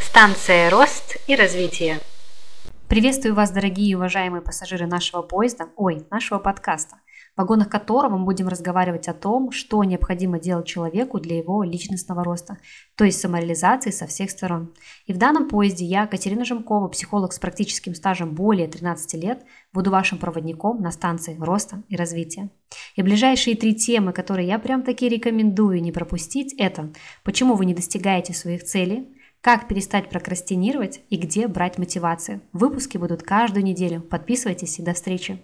Станция «Рост и развитие». Приветствую вас, дорогие и уважаемые пассажиры нашего поезда, ой, нашего подкаста, вагонах которого мы будем разговаривать о том, что необходимо делать человеку для его личностного роста, то есть самореализации со всех сторон. И в данном поезде я, Катерина Жемкова, психолог с практическим стажем более 13 лет, буду вашим проводником на станции роста и развития. И ближайшие три темы, которые я прям таки рекомендую не пропустить, это почему вы не достигаете своих целей, как перестать прокрастинировать и где брать мотивацию. Выпуски будут каждую неделю. Подписывайтесь и до встречи.